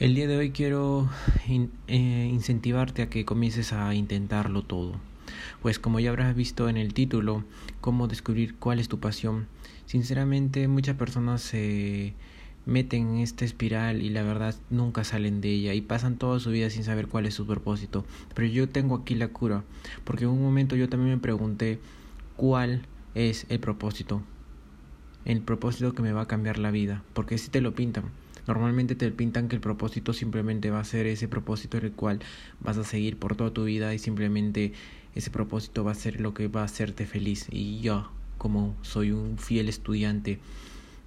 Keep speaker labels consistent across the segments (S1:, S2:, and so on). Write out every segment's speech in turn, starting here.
S1: El día de hoy quiero eh, incentivarte a que comiences a intentarlo todo. Pues como ya habrás visto en el título, cómo descubrir cuál es tu pasión. Sinceramente muchas personas se meten en esta espiral y la verdad nunca salen de ella y pasan toda su vida sin saber cuál es su propósito. Pero yo tengo aquí la cura, porque en un momento yo también me pregunté cuál es el propósito. El propósito que me va a cambiar la vida, porque si te lo pintan Normalmente te pintan que el propósito simplemente va a ser ese propósito en el cual vas a seguir por toda tu vida y simplemente ese propósito va a ser lo que va a hacerte feliz. Y yo, como soy un fiel estudiante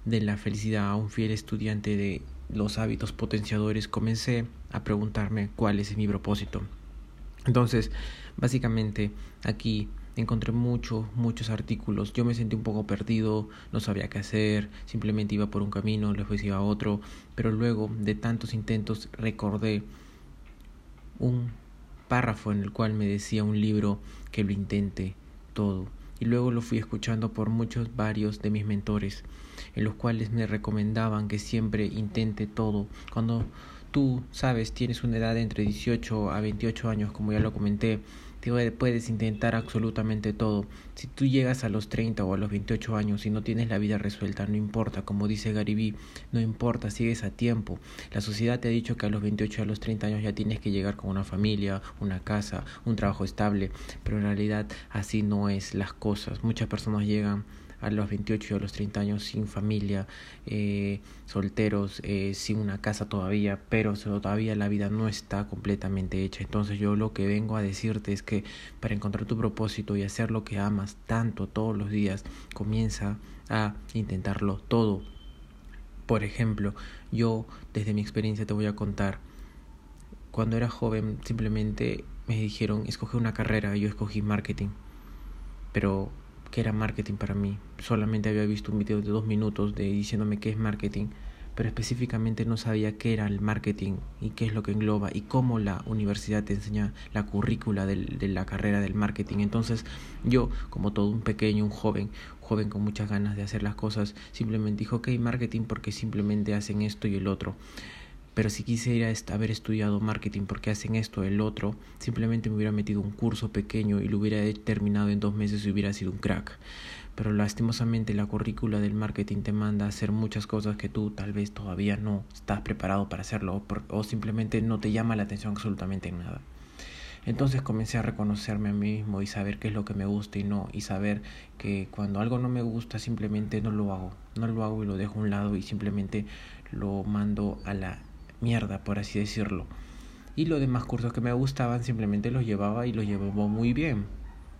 S1: de la felicidad, un fiel estudiante de los hábitos potenciadores, comencé a preguntarme cuál es mi propósito. Entonces, básicamente aquí encontré muchos, muchos artículos. Yo me sentí un poco perdido, no sabía qué hacer, simplemente iba por un camino, después iba a otro, pero luego de tantos intentos recordé un párrafo en el cual me decía un libro que lo intente todo. Y luego lo fui escuchando por muchos, varios de mis mentores, en los cuales me recomendaban que siempre intente todo. Cuando tú, sabes, tienes una edad entre 18 a 28 años, como ya lo comenté, puedes intentar absolutamente todo. Si tú llegas a los 30 o a los 28 años y no tienes la vida resuelta, no importa, como dice Garibí, no importa, sigues a tiempo. La sociedad te ha dicho que a los 28 a los 30 años ya tienes que llegar con una familia, una casa, un trabajo estable, pero en realidad así no es las cosas. Muchas personas llegan a los 28 y a los 30 años sin familia, eh, solteros, eh, sin una casa todavía, pero todavía la vida no está completamente hecha. Entonces yo lo que vengo a decirte es que para encontrar tu propósito y hacer lo que amas tanto todos los días, comienza a intentarlo todo. Por ejemplo, yo desde mi experiencia te voy a contar, cuando era joven simplemente me dijeron escoge una carrera, yo escogí marketing, pero que era marketing para mí. Solamente había visto un video de dos minutos de diciéndome qué es marketing, pero específicamente no sabía qué era el marketing y qué es lo que engloba y cómo la universidad te enseña la currícula de la carrera del marketing. Entonces yo, como todo un pequeño, un joven, joven con muchas ganas de hacer las cosas, simplemente dijo, ok, marketing porque simplemente hacen esto y el otro. Pero si quisiera haber estudiado marketing porque hacen esto, el otro, simplemente me hubiera metido un curso pequeño y lo hubiera terminado en dos meses y hubiera sido un crack. Pero lastimosamente la currícula del marketing te manda a hacer muchas cosas que tú tal vez todavía no estás preparado para hacerlo o, simplemente no te llama la atención absolutamente nada. Entonces comencé a reconocerme a mí mismo y saber qué es lo que me gusta y no, y saber que cuando algo no me gusta simplemente no lo hago, no lo hago y lo dejo a un lado y simplemente lo mando a la mierda, por así decirlo. Y los demás cursos que me gustaban simplemente los llevaba y los llevaba muy bien.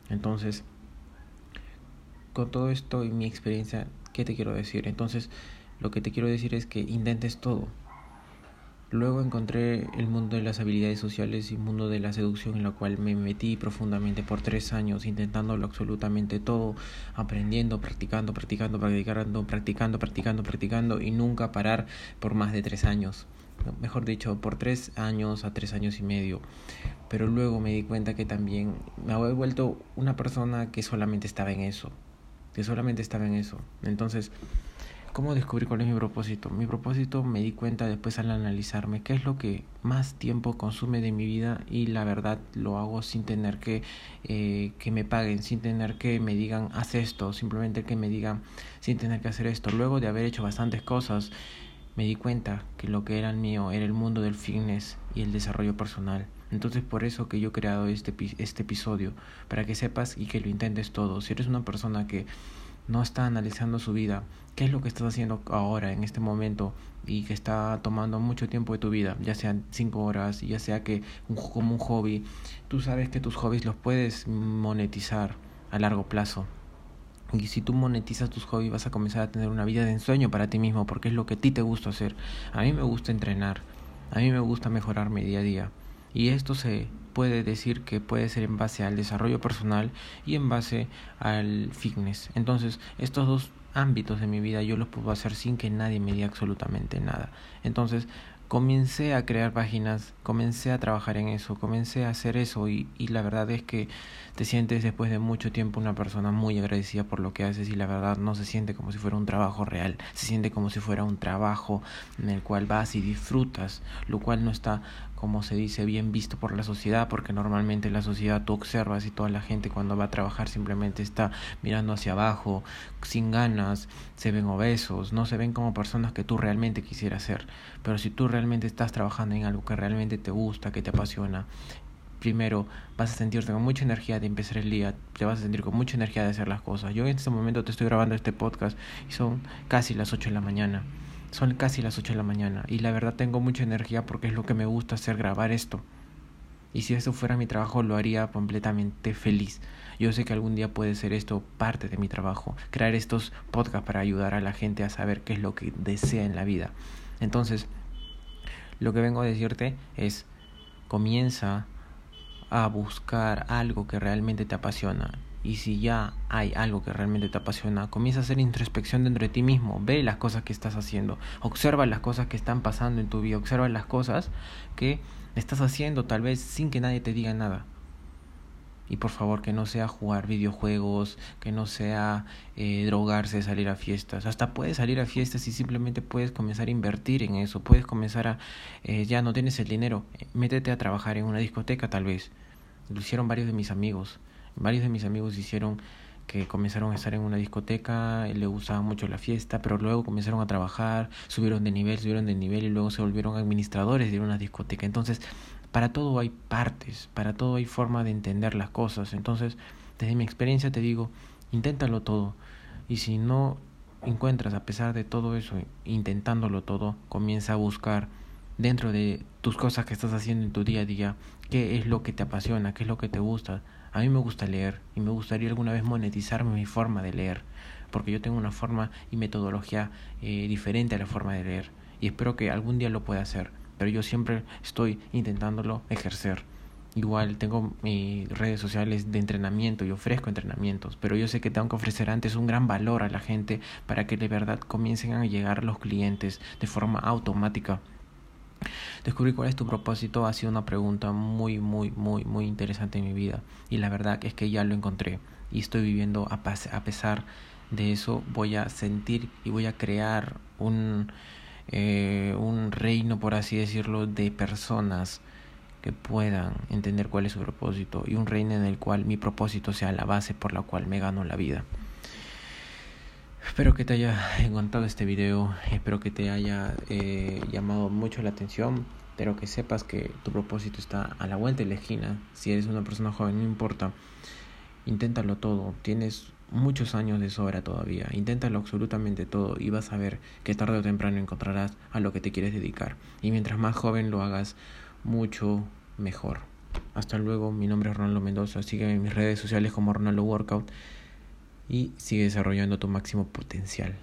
S1: Entonces, con todo esto y mi experiencia, ¿qué te quiero decir? Entonces, lo que te quiero decir es que intentes todo. Luego encontré el mundo de las habilidades sociales y el mundo de la seducción en la cual me metí profundamente por tres años intentándolo absolutamente todo, aprendiendo, practicando, practicando, practicando, practicando, practicando, practicando y nunca parar por más de tres años mejor dicho, por tres años a tres años y medio. Pero luego me di cuenta que también me había vuelto una persona que solamente estaba en eso, que solamente estaba en eso. Entonces, ¿cómo descubrí cuál es mi propósito? Mi propósito me di cuenta después al analizarme qué es lo que más tiempo consume de mi vida y la verdad lo hago sin tener que, eh, que me paguen, sin tener que me digan haz esto, simplemente que me digan sin tener que hacer esto. Luego de haber hecho bastantes cosas, me di cuenta que lo que era mío era el mundo del fitness y el desarrollo personal. Entonces por eso que yo he creado este, este episodio, para que sepas y que lo intentes todo. Si eres una persona que no está analizando su vida, qué es lo que estás haciendo ahora, en este momento, y que está tomando mucho tiempo de tu vida, ya sean cinco horas, ya sea que como un hobby, tú sabes que tus hobbies los puedes monetizar a largo plazo. Y si tú monetizas tus hobbies vas a comenzar a tener una vida de ensueño para ti mismo porque es lo que a ti te gusta hacer. A mí me gusta entrenar, a mí me gusta mejorarme día a día. Y esto se puede decir que puede ser en base al desarrollo personal y en base al fitness. Entonces, estos dos ámbitos de mi vida yo los puedo hacer sin que nadie me diga absolutamente nada. Entonces, comencé a crear páginas, comencé a trabajar en eso, comencé a hacer eso y, y la verdad es que te sientes después de mucho tiempo una persona muy agradecida por lo que haces y la verdad no se siente como si fuera un trabajo real, se siente como si fuera un trabajo en el cual vas y disfrutas, lo cual no está como se dice, bien visto por la sociedad, porque normalmente la sociedad tú observas y toda la gente cuando va a trabajar simplemente está mirando hacia abajo, sin ganas, se ven obesos, no se ven como personas que tú realmente quisieras ser. Pero si tú realmente estás trabajando en algo que realmente te gusta, que te apasiona, primero vas a sentirte con mucha energía de empezar el día, te vas a sentir con mucha energía de hacer las cosas. Yo en este momento te estoy grabando este podcast y son casi las 8 de la mañana. Son casi las 8 de la mañana y la verdad tengo mucha energía porque es lo que me gusta hacer, grabar esto. Y si esto fuera mi trabajo lo haría completamente feliz. Yo sé que algún día puede ser esto parte de mi trabajo, crear estos podcasts para ayudar a la gente a saber qué es lo que desea en la vida. Entonces, lo que vengo a decirte es, comienza a buscar algo que realmente te apasiona y si ya hay algo que realmente te apasiona, comienza a hacer introspección dentro de ti mismo, ve las cosas que estás haciendo, observa las cosas que están pasando en tu vida, observa las cosas que estás haciendo tal vez sin que nadie te diga nada. Y por favor, que no sea jugar videojuegos, que no sea eh, drogarse, salir a fiestas. Hasta puedes salir a fiestas y simplemente puedes comenzar a invertir en eso. Puedes comenzar a, eh, ya no tienes el dinero, métete a trabajar en una discoteca tal vez. Lo hicieron varios de mis amigos. Varios de mis amigos hicieron que comenzaron a estar en una discoteca, le gustaba mucho la fiesta, pero luego comenzaron a trabajar, subieron de nivel, subieron de nivel y luego se volvieron administradores de una discoteca. Entonces, para todo hay partes, para todo hay forma de entender las cosas. Entonces, desde mi experiencia te digo, inténtalo todo. Y si no encuentras, a pesar de todo eso, intentándolo todo, comienza a buscar dentro de tus cosas que estás haciendo en tu día a día, qué es lo que te apasiona, qué es lo que te gusta. A mí me gusta leer y me gustaría alguna vez monetizarme mi forma de leer, porque yo tengo una forma y metodología eh, diferente a la forma de leer y espero que algún día lo pueda hacer, pero yo siempre estoy intentándolo ejercer. Igual tengo mis redes sociales de entrenamiento y ofrezco entrenamientos, pero yo sé que tengo que ofrecer antes un gran valor a la gente para que de verdad comiencen a llegar los clientes de forma automática Descubrir cuál es tu propósito ha sido una pregunta muy, muy, muy, muy interesante en mi vida. Y la verdad es que ya lo encontré. Y estoy viviendo a, pesar de eso. Voy a sentir y voy a crear un, eh, un reino, por así decirlo, de personas que puedan entender cuál es su propósito. Y un reino en el cual mi propósito sea la base por la cual me gano la vida. Espero que te haya encantado este video, espero que te haya eh, llamado mucho la atención, pero que sepas que tu propósito está a la vuelta de la esquina. Si eres una persona joven, no importa, inténtalo todo, tienes muchos años de sobra todavía, inténtalo absolutamente todo y vas a ver que tarde o temprano encontrarás a lo que te quieres dedicar. Y mientras más joven lo hagas, mucho mejor. Hasta luego, mi nombre es Ronaldo Mendoza, sígueme en mis redes sociales como Ronaldo Workout y sigue desarrollando tu máximo potencial.